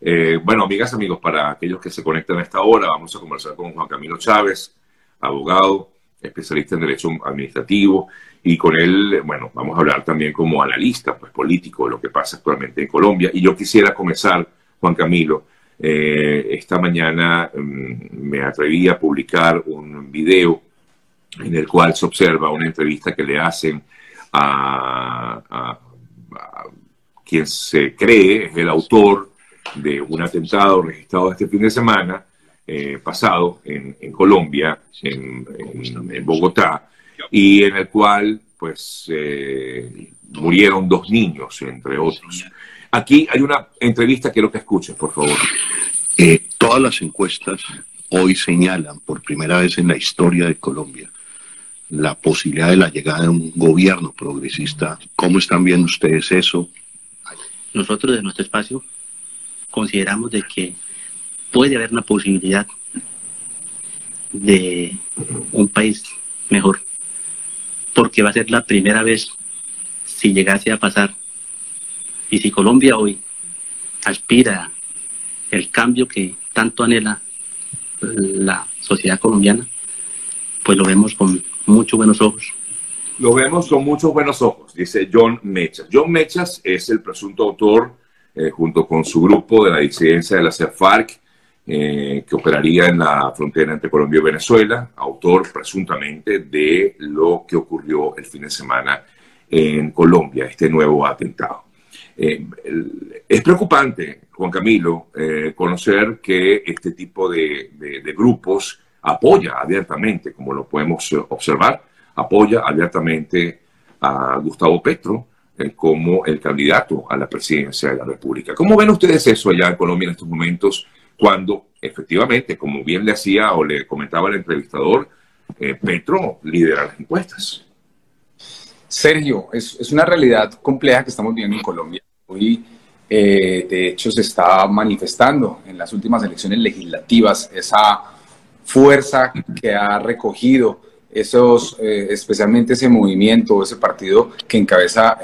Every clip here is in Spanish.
Eh, bueno, amigas, amigos, para aquellos que se conectan a esta hora, vamos a conversar con Juan Camilo Chávez, abogado, especialista en Derecho Administrativo, y con él, bueno, vamos a hablar también como analista pues, político de lo que pasa actualmente en Colombia. Y yo quisiera comenzar, Juan Camilo, eh, esta mañana mm, me atreví a publicar un video en el cual se observa una entrevista que le hacen a, quien se cree el autor de un atentado registrado este fin de semana eh, pasado en, Colombia, en, Bogotá, y en el cual pues eh, murieron dos niños, entre otros. Aquí hay una entrevista, quiero que escuchen, por favor. Eh, todas las encuestas hoy señalan por primera vez en la historia de Colombia la posibilidad de la llegada de un gobierno progresista. ¿Cómo están viendo ustedes eso? Nosotros de nuestro espacio consideramos de que puede haber una posibilidad de un país mejor, porque va a ser la primera vez si llegase a pasar y si Colombia hoy aspira el cambio que tanto anhela la sociedad colombiana, pues lo vemos con muchos buenos ojos. Lo vemos con muchos buenos ojos, dice John Mechas. John Mechas es el presunto autor, eh, junto con su grupo de la disidencia de la CEFARC, eh, que operaría en la frontera entre Colombia y Venezuela, autor presuntamente de lo que ocurrió el fin de semana en Colombia, este nuevo atentado. Eh, es preocupante, Juan Camilo, conocer que este tipo de grupos apoya abiertamente, como lo podemos observar, apoya abiertamente a Gustavo Petro eh, como el candidato a la presidencia de la República. ¿Cómo ven ustedes eso allá en Colombia en estos momentos cuando efectivamente, como bien le hacía o le comentaba el entrevistador, eh, Petro lidera las encuestas? Sergio, es, una realidad compleja que estamos viendo en Colombia. Hoy, eh, de hecho, se está manifestando en las últimas elecciones legislativas esa fuerza que ha recogido esos, eh, especialmente ese movimiento, ese partido que encabeza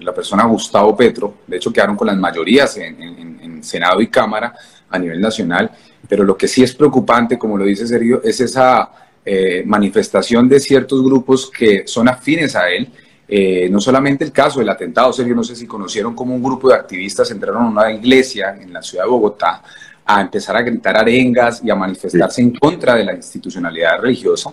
la persona Gustavo Petro, de hecho quedaron con las mayorías en, Senado y Cámara a nivel nacional, pero lo que sí es preocupante, como lo dice Sergio, es esa eh, manifestación de ciertos grupos que son afines a él, eh, no solamente el caso del atentado, Sergio, no sé si conocieron como un grupo de activistas entraron a una iglesia en la ciudad de Bogotá a empezar a gritar arengas y a manifestarse en contra de la institucionalidad religiosa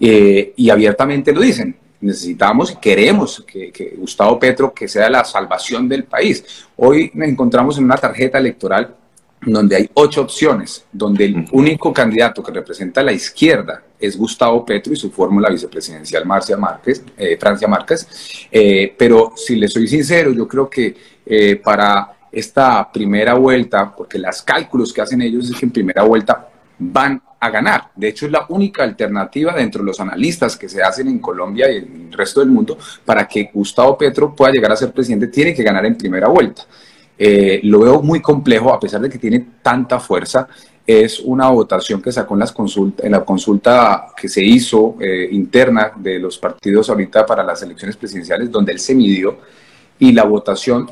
eh, y abiertamente lo dicen. Necesitamos y queremos que, Gustavo Petro que sea la salvación del país. Hoy nos encontramos en una tarjeta electoral donde hay ocho opciones, donde el único candidato que representa a la izquierda es Gustavo Petro y su fórmula vicepresidencial Marcia Márquez, eh, Francia Márquez. Eh, pero si le soy sincero, yo creo que para esta primera vuelta, porque los cálculos que hacen ellos es que en primera vuelta van a ganar. De hecho, es la única alternativa dentro de los analistas que se hacen en Colombia y en el resto del mundo para que Gustavo Petro pueda llegar a ser presidente, tiene que ganar en primera vuelta. Eh, lo veo muy complejo, a pesar de que tiene tanta fuerza. Es una votación que sacó en, las consulta, en la consulta que se hizo eh, interna de los partidos ahorita para las elecciones presidenciales, donde él se midió y la votación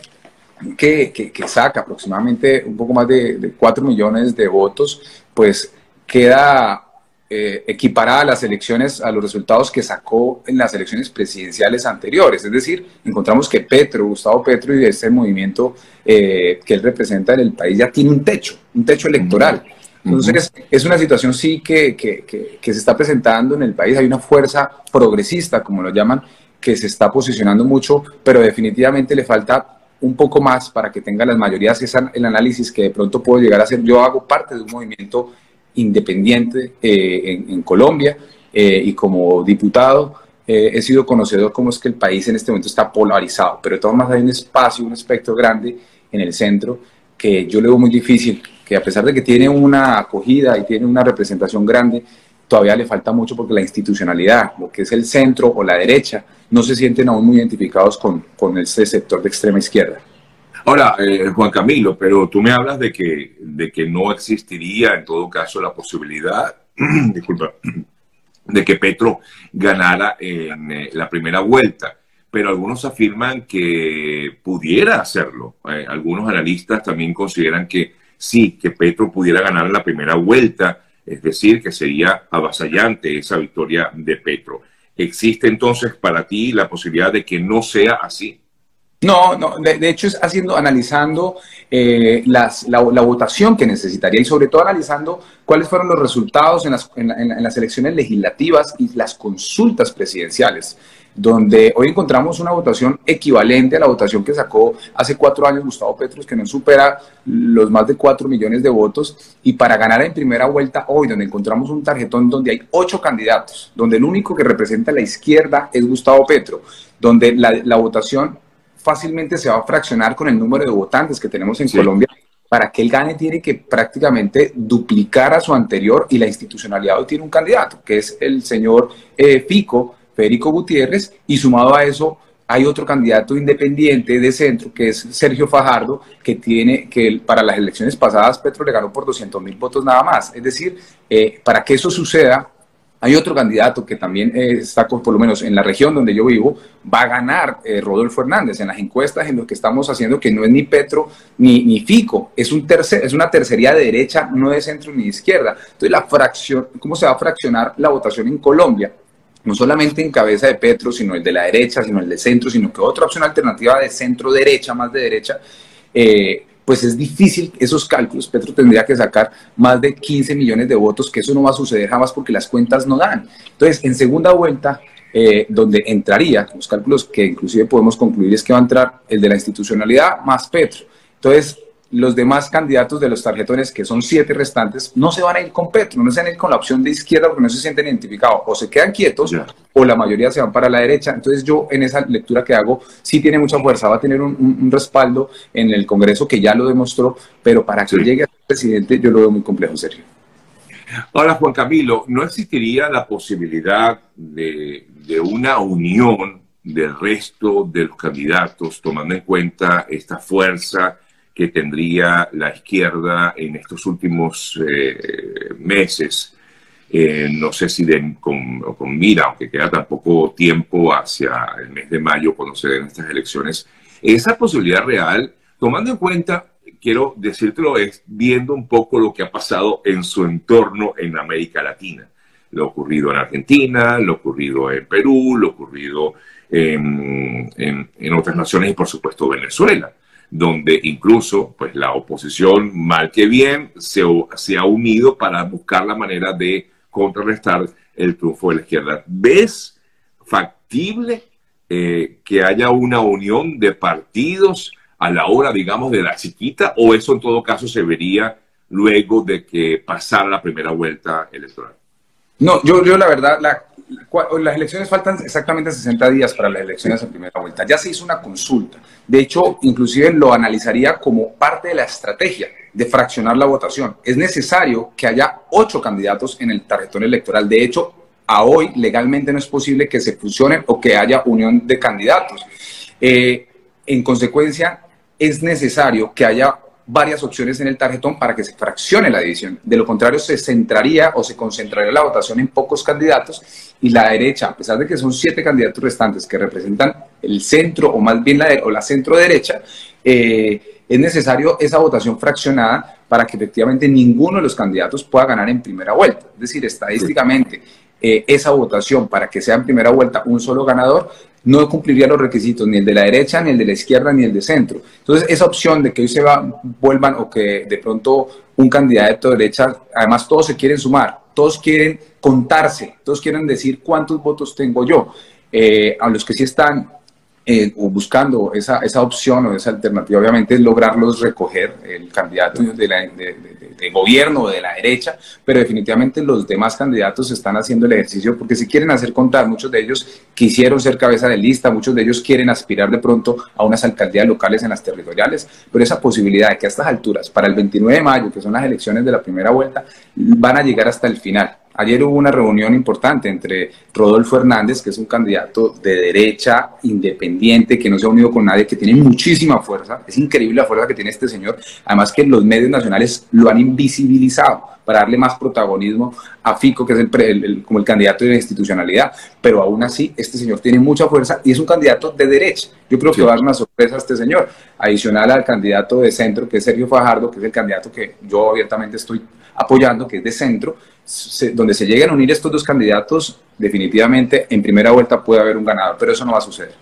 que, saca aproximadamente un poco más de, 4 millones de votos, pues queda eh, equiparada a las elecciones, a los resultados que sacó en las elecciones presidenciales anteriores. Es decir, encontramos que Petro, Gustavo Petro y este movimiento eh, que él representa en el país ya tiene un techo, un techo electoral. Entonces, es una situación sí que, que, que, se está presentando en el país. Hay una fuerza progresista, como lo llaman, que se está posicionando mucho, pero definitivamente le falta un poco más para que tenga las mayorías, es el análisis que de pronto puedo llegar a hacer. Yo hago parte de un movimiento independiente eh, en, Colombia eh, y como diputado eh, he sido conocedor cómo es que el país en este momento está polarizado, pero de todas maneras hay un espacio, un espectro grande en el centro que yo le veo muy difícil, que a pesar de que tiene una acogida y tiene una representación grande, todavía le falta mucho porque la institucionalidad, lo que es el centro o la derecha, no se sienten aún muy identificados con, con ese sector de extrema izquierda. Ahora, eh, Juan Camilo, pero tú me hablas de que, de que no existiría en todo caso la posibilidad, disculpa, de que Petro ganara en eh, la primera vuelta. pero algunos afirman que pudiera hacerlo. Eh, algunos analistas también consideran que sí, que Petro pudiera ganar en la primera vuelta, es decir, que sería avasallante esa victoria de Petro. ¿Existe entonces para ti la posibilidad de que no sea así? No, no, de, hecho es haciendo, analizando eh, las, la, votación que necesitaría y sobre todo analizando cuáles fueron los resultados en las, en las elecciones legislativas y las consultas presidenciales donde hoy encontramos una votación equivalente a la votación que sacó hace cuatro años Gustavo Petros, que no supera los más de cuatro millones de votos, y para ganar en primera vuelta hoy, donde encontramos un tarjetón donde hay ocho candidatos, donde el único que representa a la izquierda es Gustavo Petro, donde la, votación fácilmente se va a fraccionar con el número de votantes que tenemos en Colombia. Para que él gane tiene que prácticamente duplicar a su anterior y la institucionalidad hoy tiene un candidato, que es el señor eh, Fico, Federico Gutiérrez, y sumado a eso hay otro candidato independiente de centro, que es Sergio Fajardo, que tiene que para las elecciones pasadas Petro le ganó por 200 mil votos nada más. Es decir, eh, para que eso suceda, hay otro candidato que también eh, está, por lo menos en la región donde yo vivo, va a ganar eh, Rodolfo Hernández en las encuestas en lo que estamos haciendo, que no es ni Petro ni, ni Fico, es, un tercer, es una tercería de derecha, no de centro ni de izquierda. Entonces, la fracción, ¿cómo se va a fraccionar la votación en Colombia? no solamente en cabeza de Petro, sino el de la derecha, sino el de centro, sino que otra opción alternativa de centro-derecha, más de derecha, eh, pues es difícil esos cálculos. Petro tendría que sacar más de 15 millones de votos, que eso no va a suceder jamás porque las cuentas no dan. Entonces, en segunda vuelta, eh, donde entraría, los cálculos que inclusive podemos concluir es que va a entrar el de la institucionalidad más Petro. Entonces, los demás candidatos de los tarjetones, que son siete restantes, no se van a ir con Petro, no se van a ir con la opción de izquierda porque no se sienten identificados, o se quedan quietos o la mayoría se van para la derecha. Entonces yo en esa lectura que hago sí tiene mucha fuerza, va a tener un, respaldo en el Congreso que ya lo demostró, pero para que llegue a ser presidente yo lo veo muy complejo, Sergio. Ahora, Juan Camilo, ¿no existiría la posibilidad de, de una unión del resto de los candidatos, tomando en cuenta esta fuerza? Que tendría la izquierda en estos últimos eh, meses. Eh, no sé si con, con, mira, aunque queda tan poco tiempo hacia el mes de mayo cuando se den estas elecciones, esa posibilidad real, tomando en cuenta, quiero decírtelo, es viendo un poco lo que ha pasado en su entorno en América Latina. Lo ocurrido en Argentina, lo ocurrido en Perú, lo ocurrido en otras naciones y por supuesto Venezuela donde incluso pues la oposición, mal que bien, se, se ha unido para buscar la manera de contrarrestar el triunfo de la izquierda. ¿Ves factible eh, que haya una unión de partidos a la hora, digamos, de la chiquita, o eso en todo caso se vería luego de que pasara la primera vuelta electoral? No, yo, yo la verdad, la, las elecciones faltan exactamente 60 días para las elecciones en primera vuelta. Ya se hizo una consulta. De hecho, inclusive lo analizaría como parte de la estrategia de fraccionar la votación. Es necesario que haya ocho candidatos en el tarjetón electoral. De hecho, a hoy legalmente no es posible que se fusionen o que haya unión de candidatos. Eh, en consecuencia, es necesario que haya varias opciones en el tarjetón para que se fraccione la división. De lo contrario, se centraría o se concentraría la votación en pocos candidatos y la derecha, a pesar de que son siete candidatos restantes que representan el centro o más bien la, o la centro derecha, eh, es necesario esa votación fraccionada para que efectivamente ninguno de los candidatos pueda ganar en primera vuelta. Es decir, estadísticamente, eh, esa votación para que sea en primera vuelta un solo ganador no cumpliría los requisitos ni el de la derecha, ni el de la izquierda, ni el de centro. Entonces, esa opción de que hoy se va, vuelvan o que de pronto un candidato de derecha, además todos se quieren sumar, todos quieren contarse, todos quieren decir cuántos votos tengo yo. Eh, a los que sí están eh, buscando esa, esa opción o esa alternativa, obviamente, es lograrlos recoger el candidato de, la, de, gobierno de la derecha, pero definitivamente los demás candidatos están haciendo el ejercicio porque si quieren hacer contar, muchos de ellos quisieron ser cabeza de lista, muchos de ellos quieren aspirar de pronto a unas alcaldías locales en las territoriales, pero esa posibilidad de que a estas alturas, para el 29 de mayo, que son las elecciones de la primera vuelta, van a llegar hasta el final Ayer hubo una reunión importante entre Rodolfo Hernández, que es un candidato de derecha, independiente, que no se ha unido con nadie, que tiene muchísima fuerza. Es increíble la fuerza que tiene este señor. Además que los medios nacionales lo han invisibilizado para darle más protagonismo a Fico, que es el, como el candidato de la institucionalidad. Pero aún así, este señor tiene mucha fuerza y es un candidato de derecha. Yo creo que va a dar una sorpresa a este señor, adicional al candidato de centro, que es Sergio Fajardo, que es el candidato que yo abiertamente estoy apoyando, que es de centro, donde se lleguen a unir estos dos candidatos, definitivamente en primera vuelta puede haber un ganador, pero eso no va a suceder.